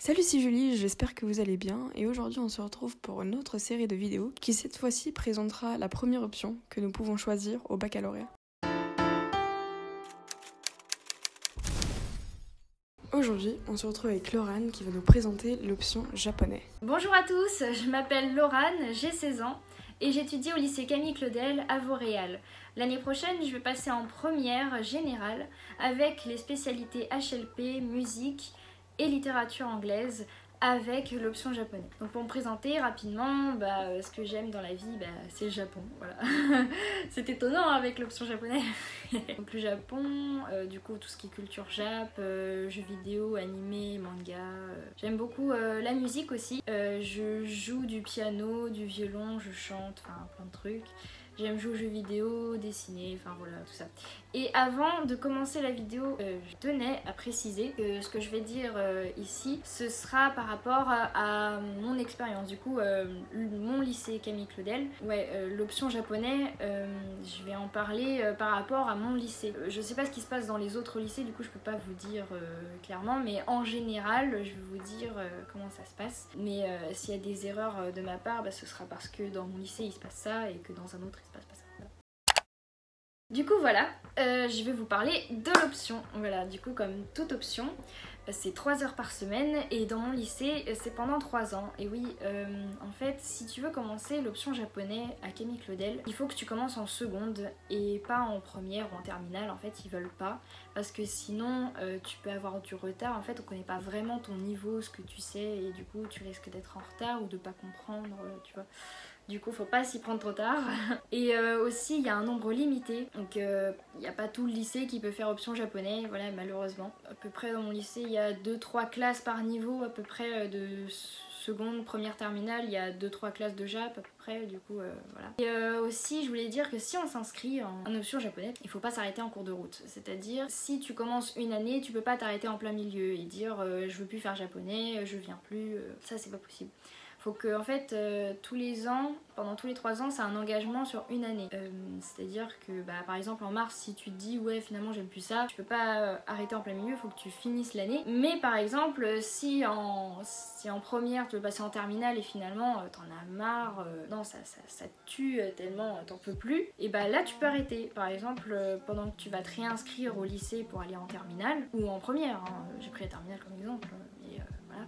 Salut, c'est Julie, j'espère que vous allez bien et aujourd'hui on se retrouve pour une autre série de vidéos qui cette fois-ci présentera la première option que nous pouvons choisir au baccalauréat. Aujourd'hui, on se retrouve avec Laurane qui va nous présenter l'option japonais. Bonjour à tous, je m'appelle Laurane, j'ai 16 ans et j'étudie au lycée Camille Claudel à Vauréal. L'année prochaine, je vais passer en première générale avec les spécialités HLP, musique, et littérature anglaise avec l'option japonais. Donc pour me présenter rapidement, bah, euh, ce que j'aime dans la vie, bah, c'est le Japon. Voilà. c'est étonnant avec l'option japonais. Donc le Japon, euh, du coup tout ce qui est culture jap, euh, jeux vidéo, animé, manga. J'aime beaucoup la musique aussi. je joue du piano, du violon, je chante, enfin plein de trucs. J'aime jouer aux jeux vidéo, dessiner, enfin voilà, tout ça. Et avant de commencer la vidéo, euh, je tenais à préciser que ce que je vais dire euh, ici, ce sera par rapport à, mon expérience. Du coup, euh, mon lycée Camille Claudel, ouais, l'option japonais, je vais en parler par rapport à mon lycée. Je sais pas ce qui se passe dans les autres lycées, du coup je peux pas vous dire clairement, mais en général, je vais vous dire comment ça se passe. Mais s'il y a des erreurs de ma part, bah, ce sera parce que dans mon lycée il se passe ça et que dans un autre du coup voilà, euh, je vais vous parler de l'option. Voilà, du coup comme toute option, euh, c'est 3 heures par semaine et dans mon lycée euh, c'est pendant 3 ans. Et oui, en fait si tu veux commencer l'option japonais à Camille Claudel, il faut que tu commences en seconde et pas en première ou en terminale. En fait ils veulent pas parce que sinon tu peux avoir du retard. En fait on connaît pas vraiment ton niveau, ce que tu sais et du coup tu risques d'être en retard ou de pas comprendre, tu vois. Du coup, faut pas s'y prendre trop tard. Et euh, aussi, il y a un nombre limité. Donc, euh, il n'y a pas tout le lycée qui peut faire option japonais. Voilà, malheureusement. À peu près dans mon lycée, il y a 2-3 classes par niveau, à peu près euh, de seconde, première terminale, il y a 2-3 classes de Jap à peu près, du coup voilà. Et aussi je voulais dire que si on s'inscrit en, option japonaise, il faut pas s'arrêter en cours de route. C'est-à-dire si tu commences une année, tu peux pas t'arrêter en plein milieu et dire je veux plus faire japonais, je viens plus, ça c'est pas possible. Faut que en fait euh, tous les ans, pendant tous les trois ans, c'est un engagement sur une année. Euh, c'est-à-dire que bah, par exemple en mars, si tu te dis ouais finalement j'aime plus ça, tu peux pas euh, arrêter en plein milieu, faut que tu finisses l'année. Mais par exemple si en, si en première tu veux passer en terminale et finalement t'en as marre, non ça, ça, tue tellement t'en peux plus, et bah là tu peux arrêter. Par exemple pendant que tu vas te réinscrire au lycée pour aller en terminale ou en première, hein, j'ai pris la terminale comme exemple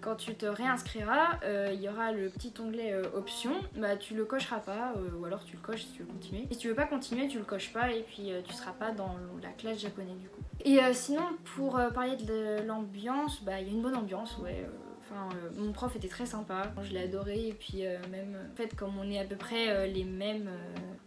quand tu te réinscriras, euh, il y aura le petit onglet euh, options, bah tu le cocheras pas, euh, ou alors tu le coches si tu veux continuer. Si tu veux pas continuer, tu le coches pas et puis tu seras pas dans la classe japonais du coup. Et sinon, pour parler de l'ambiance, bah il y a une bonne ambiance, ouais. Enfin, mon prof était très sympa, je l'ai adoré et puis même en fait comme on est à peu près les mêmes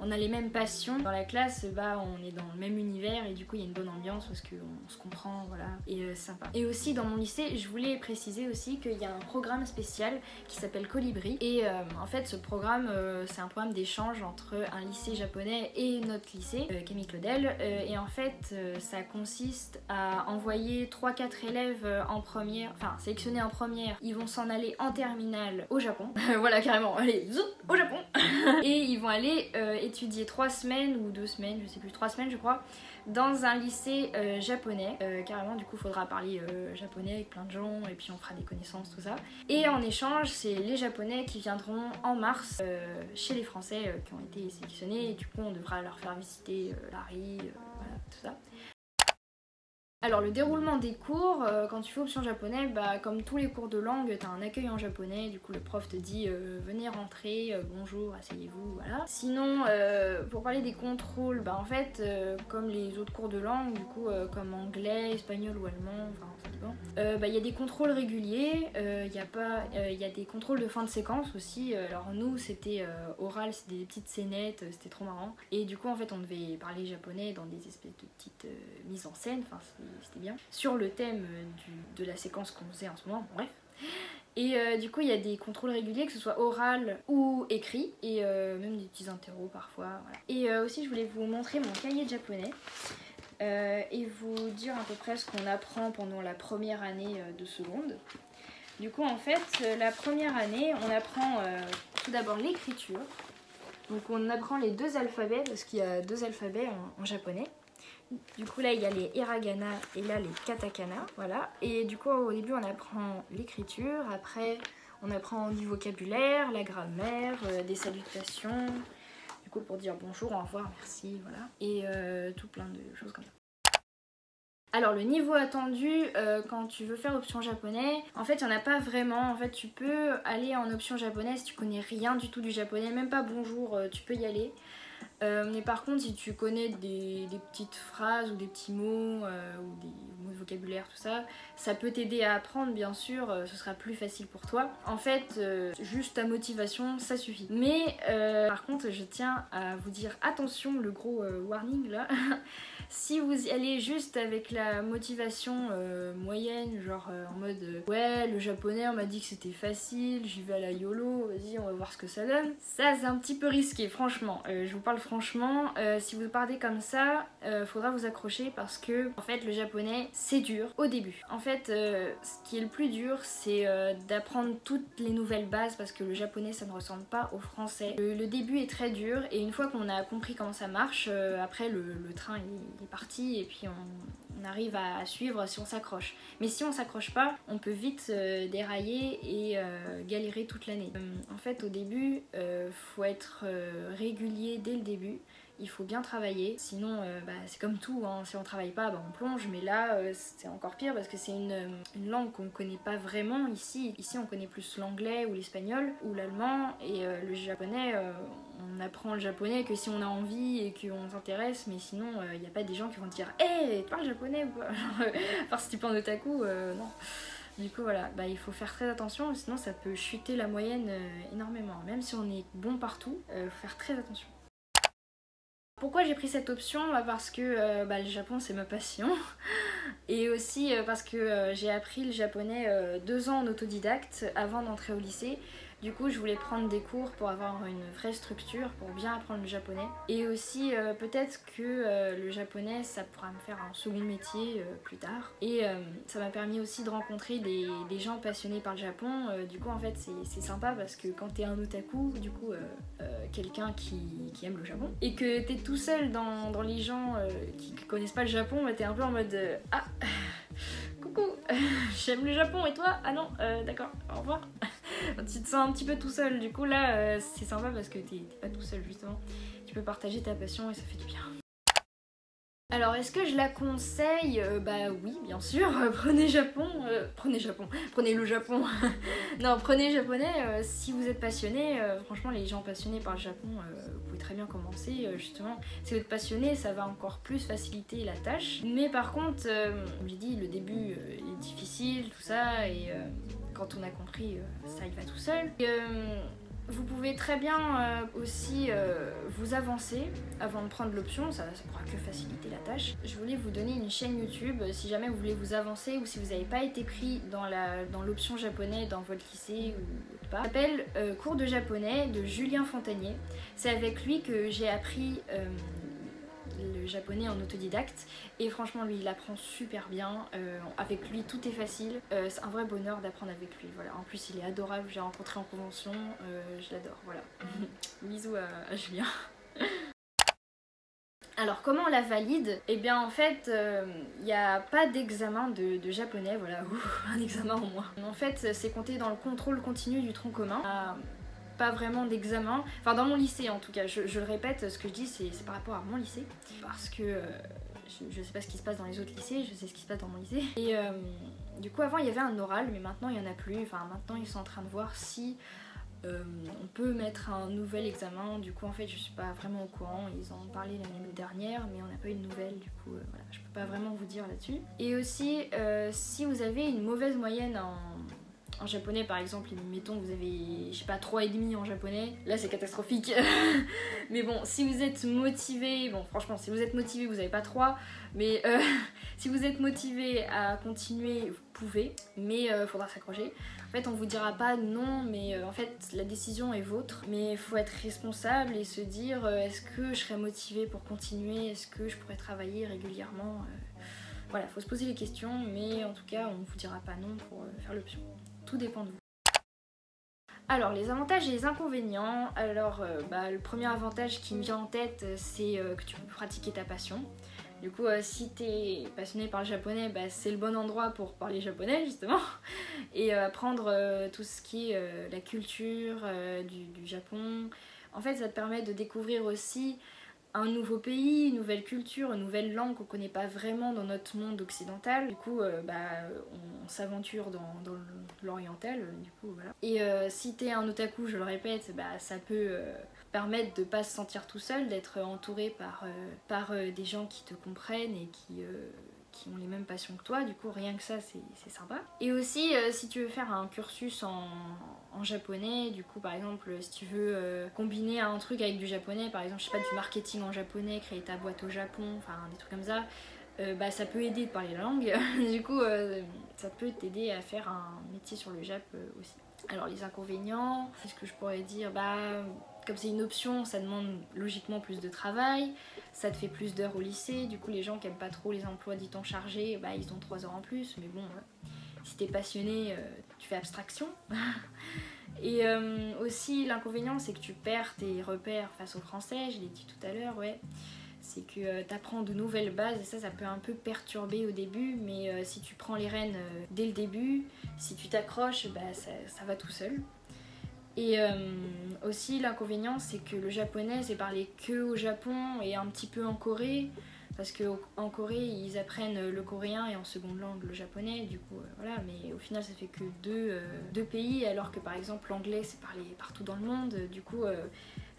on a les mêmes passions. Dans la classe, bah, on est dans le même univers et du coup, il y a une bonne ambiance parce qu'on se comprend, voilà, et euh, sympa. Et aussi, dans mon lycée, je voulais préciser aussi qu'il y a un programme spécial qui s'appelle Colibri. Et euh, en fait, ce programme, euh, c'est un programme d'échange entre un lycée japonais et notre lycée, Camille Claudel. et en fait, ça consiste à envoyer 3-4 élèves en première, enfin, sélectionnés en première. Ils vont s'en aller en terminale au Japon. voilà, carrément, allez, au Japon. et ils vont aller étudier trois semaines ou deux semaines, je sais plus, trois semaines je crois, dans un lycée euh, japonais. Euh, carrément, du coup, faudra parler euh, japonais avec plein de gens et puis on fera des connaissances, tout ça. Et en échange, c'est les japonais qui viendront en mars chez les français qui ont été sélectionnés et du coup, on devra leur faire visiter Paris, voilà, tout ça. Alors le déroulement des cours, euh, quand tu fais option japonais, bah, comme tous les cours de langue, tu as un accueil en japonais, du coup le prof te dit euh, venez rentrer, euh, bonjour, asseyez-vous, voilà. Sinon, pour parler des contrôles, bah en fait, comme les autres cours de langue, du coup comme anglais, espagnol ou allemand, enfin ça dépend, bah, il y a des contrôles réguliers, il y, a pas, y a des contrôles de fin de séquence aussi. Alors nous c'était oral, c'était des petites scénettes, c'était trop marrant. Et du coup en fait on devait parler japonais dans des espèces de petites mises en scène, enfin c'était bien, sur le thème de la séquence qu'on faisait en ce moment, bref. Et euh, du coup, il y a des contrôles réguliers, que ce soit oral ou écrit, et euh, même des petits interros parfois. Et euh, aussi, je voulais vous montrer mon cahier de japonais et vous dire à peu près ce qu'on apprend pendant la première année de seconde. Du coup, en fait, la première année, on apprend tout d'abord l'écriture. Donc, on apprend les deux alphabets, parce qu'il y a deux alphabets en japonais. Du coup là il y a les hiragana et là les katakana, voilà. Et du coup au début on apprend l'écriture, après on apprend du vocabulaire, la grammaire, euh, des salutations, du coup pour dire bonjour, au revoir, merci, voilà. Et euh, tout plein de choses comme ça. Alors le niveau attendu euh, quand tu veux faire option japonais, en fait il n'y en a pas vraiment. En fait tu peux aller en option japonaise si tu connais rien du tout du japonais, même pas bonjour, tu peux y aller. Euh, mais par contre si tu connais des, des petites phrases ou des petits mots ou des mots de vocabulaire, tout ça, ça peut t'aider à apprendre bien sûr, ce sera plus facile pour toi. En fait juste ta motivation ça suffit. Mais par contre je tiens à vous dire attention le gros warning là. Si vous y allez juste avec la motivation euh, moyenne, genre euh, en mode euh, ouais, le japonais on m'a dit que c'était facile, j'y vais à la YOLO, vas-y, on va voir ce que ça donne. Ça, c'est un petit peu risqué, franchement. je vous parle franchement, si vous partez comme ça, faudra vous accrocher parce que en fait, le japonais c'est dur au début. En fait, ce qui est le plus dur, c'est d'apprendre toutes les nouvelles bases parce que le japonais ça ne ressemble pas au français. Le, début est très dur et une fois qu'on a compris comment ça marche, après le, le train il est parti et puis on, arrive à, suivre si on s'accroche. Mais si on s'accroche pas, on peut vite euh, dérailler et euh, galérer toute l'année. Euh, en fait, au début, faut être régulier dès le début il faut bien travailler. Sinon, bah, c'est comme tout, hein. si on travaille pas, bah, on plonge. Mais là, c'est encore pire parce que c'est une, langue qu'on connaît pas vraiment ici. Ici, on connaît plus l'anglais ou l'espagnol ou l'allemand et le japonais. on apprend le japonais que si on a envie et qu'on s'intéresse, mais sinon, il n'y a pas des gens qui vont te dire Hé, hey, tu parles japonais quoi Parce que tu parles de ta coup, non. Du coup, voilà, bah, il faut faire très attention, sinon ça peut chuter la moyenne énormément. Même si on est bon partout, il faut faire très attention. Pourquoi j'ai pris cette option? Bah, Parce que euh, bah, le Japon c'est ma passion et aussi euh, parce que euh, j'ai appris le japonais deux ans en autodidacte avant d'entrer au lycée. Du coup, je voulais prendre des cours pour avoir une vraie structure, pour bien apprendre le japonais. Et aussi, euh, peut-être que euh, le japonais, ça pourra me faire un second métier euh, plus tard. Et ça m'a permis aussi de rencontrer des, gens passionnés par le Japon. du coup, en fait, c'est sympa parce que quand t'es un otaku, du coup, quelqu'un qui, aime le Japon, et que t'es tout seul dans, les gens qui connaissent pas le Japon, bah, t'es un peu en mode Ah, coucou, j'aime le Japon et toi? Ah non, d'accord, au revoir tu te sens un petit peu tout seul. Du coup, là, euh, c'est sympa parce que t'es pas tout seul, justement. Tu peux partager ta passion et ça fait du bien. Alors, est-ce que je la conseille? Euh, Bah oui, bien sûr. prenez Japon. Euh, prenez Japon. Prenez le Japon. non, prenez japonais si vous êtes passionné. franchement, les gens passionnés par le Japon, vous pouvez très bien commencer. justement, si vous êtes passionné, ça va encore plus faciliter la tâche. Mais par contre, comme j'ai dit, le début est difficile, tout ça. Et quand on a compris, euh, ça il va tout seul. Euh, vous pouvez très bien euh, aussi vous avancer avant de prendre l'option, ça ne pourra que faciliter la tâche. Je voulais vous donner une chaîne YouTube si jamais vous voulez vous avancer ou si vous n'avez pas été pris dans l'option dans japonais dans votre lycée ou pas. Ça s'appelle Cours de japonais de Julien Fontanier. C'est avec lui que j'ai appris le japonais en autodidacte. Et franchement lui il apprend super bien. Euh, avec lui tout est facile. Euh, c'est un vrai bonheur d'apprendre avec lui voilà. En plus il est adorable. J'ai rencontré en convention. Euh, je l'adore voilà. Bisous à, Julien. Alors comment on la valide? Eh bien en fait il n'y a pas d'examen de, japonais, voilà, un examen au moins. En fait c'est compté dans le contrôle continu du tronc commun pas vraiment d'examen. Enfin, dans mon lycée en tout cas, je, le répète, ce que je dis, c'est par rapport à mon lycée. Parce que euh, je, sais pas ce qui se passe dans les autres lycées, je sais ce qui se passe dans mon lycée. Et euh, du coup, avant, il y avait un oral, mais maintenant, il y en a plus. Enfin, maintenant, ils sont en train de voir si. Euh, on peut mettre un nouvel examen, du coup en fait je suis pas vraiment au courant, ils en ont parlé l'année dernière mais on n'a pas eu de nouvelles du coup voilà, je peux pas vraiment vous dire là-dessus. Et aussi si vous avez une mauvaise moyenne en, en japonais par exemple, mettons que vous avez, je sais pas, 3,5 en japonais, là c'est catastrophique. mais bon, si vous êtes motivé, bon franchement, si vous êtes motivé, vous n'avez pas 3, mais euh, si vous êtes motivé à continuer, vous pouvez, mais euh, faudra s'accrocher. En fait, on vous dira pas non, mais euh, en fait, la décision est vôtre. Mais il faut être responsable et se dire est-ce que je serais motivé pour continuer? Est-ce que je pourrais travailler régulièrement? Voilà, faut se poser les questions, mais en tout cas, on ne vous dira pas non pour faire l'option tout dépend de vous. Alors les avantages et les inconvénients. Alors euh, bah, le premier avantage qui me vient en tête c'est euh, que tu peux pratiquer ta passion. Du coup, euh, si t'es passionné par le japonais, bah, c'est le bon endroit pour parler japonais justement et euh, apprendre euh, tout ce qui est la culture du, Japon. En fait, ça te permet de découvrir aussi un nouveau pays, une nouvelle culture, une nouvelle langue qu'on connaît pas vraiment dans notre monde occidental. Du coup, bah, on, s'aventure dans, l'oriental. Du coup, voilà. Et si t'es un otaku, je le répète, bah, ça peut permettre de pas se sentir tout seul, d'être entouré par, euh, euh, des gens qui te comprennent et euh, qui ont les mêmes passions que toi. Du coup, rien que ça, c'est sympa. Et aussi, si tu veux faire un cursus en, en, japonais, du coup, par exemple, si tu veux combiner un truc avec du japonais, par exemple, je sais pas, du marketing en japonais, créer ta boîte au Japon, enfin des trucs comme ça. bah, ça peut aider de parler la langue, du coup ça peut t'aider à faire un métier sur le Jap aussi. Alors les inconvénients, qu'est-ce que je pourrais dire Bah comme c'est une option, ça demande logiquement plus de travail, ça te fait plus d'heures au lycée, du coup les gens qui aiment pas trop les emplois dit temps chargés, bah ils ont 3 heures en plus, mais bon, euh, si t'es passionné, euh, tu fais abstraction. Et euh, aussi l'inconvénient c'est que tu perds tes repères face au français, je l'ai dit tout à l'heure, ouais. C'est que tu apprends de nouvelles bases et ça, ça peut un peu perturber au début, mais si tu prends les rênes dès le début, si tu t'accroches, bah, ça va tout seul. Et euh, aussi l'inconvénient c'est que le japonais c'est parlé que au Japon et un petit peu en Corée parce qu'en Corée ils apprennent le coréen et en seconde langue le japonais du coup euh, voilà mais au final ça fait que deux, euh, deux pays alors que par exemple l'anglais c'est parlé partout dans le monde du coup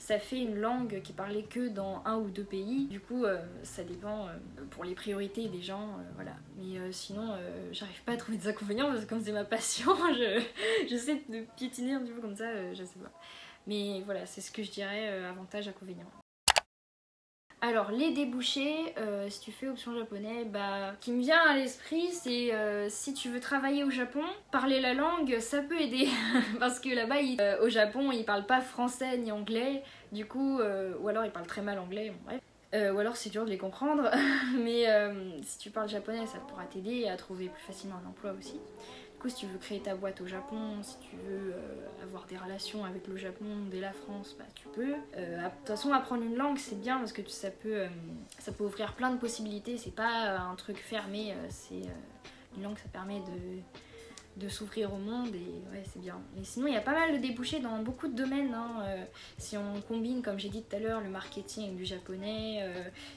ça fait une langue qui est parlée que dans un ou deux pays. Du coup, euh, ça dépend euh, pour les priorités des gens, euh, voilà. Mais sinon, j'arrive pas à trouver des inconvénients parce que comme c'est ma passion, je, j'essaie de piétiner un petit peu comme ça, je sais pas. Mais voilà, c'est ce que je dirais avantage, inconvénient. Alors les débouchés, si tu fais option japonais, bah, qui me vient à l'esprit, c'est si tu veux travailler au Japon, parler la langue, ça peut aider. Parce que là-bas, au Japon, ils parlent pas français ni anglais, du coup, ou alors ils parlent très mal anglais, ou alors c'est dur de les comprendre, mais si tu parles japonais, ça pourra t'aider à trouver plus facilement un emploi aussi. Coup, si tu veux créer ta boîte au Japon, si tu veux euh, des relations avec le Japon dès la France, bah tu peux. Euh, de toute façon, apprendre une langue, c'est bien parce que ça peut, euh, ça peut ouvrir plein de possibilités. C'est pas un truc fermé, c'est une langue, ça permet de de s'ouvrir au monde et ouais c'est bien. Mais sinon il y a pas mal de débouchés dans beaucoup de domaines. Hein. si on combine comme j'ai dit tout à l'heure le marketing avec du japonais,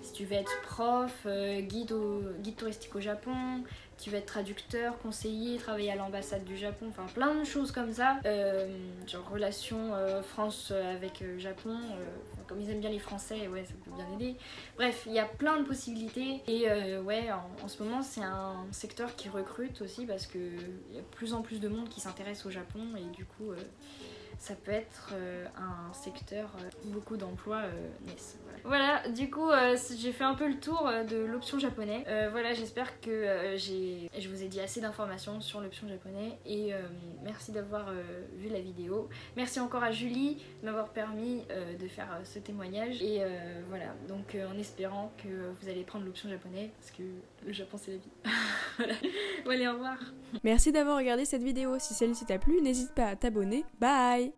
si tu veux être prof, guide, au, guide touristique au Japon, tu vas être traducteur, conseiller, travailler à l'ambassade du Japon, enfin plein de choses comme ça. Euh, genre relation euh, France avec euh, Japon, comme ils aiment bien les Français, ouais, ça peut bien aider. Bref, il y a plein de possibilités et ouais, en, ce moment c'est un secteur qui recrute aussi parce qu'il y a de plus en plus de monde qui s'intéresse au Japon et du coup ça peut être euh, un secteur où euh, beaucoup d'emplois euh, naissent. Voilà. du coup, j'ai fait un peu le tour de l'option japonais. voilà, j'espère que je vous ai dit assez d'informations sur l'option japonais et merci d'avoir vu la vidéo. Merci encore à Julie de m'avoir permis de faire ce témoignage et voilà, donc en espérant que vous allez prendre l'option japonais parce que le Japon c'est la vie. voilà. Bon, allez, au revoir. Merci d'avoir regardé cette vidéo. Si celle-ci t'a plu, n'hésite pas à t'abonner. Bye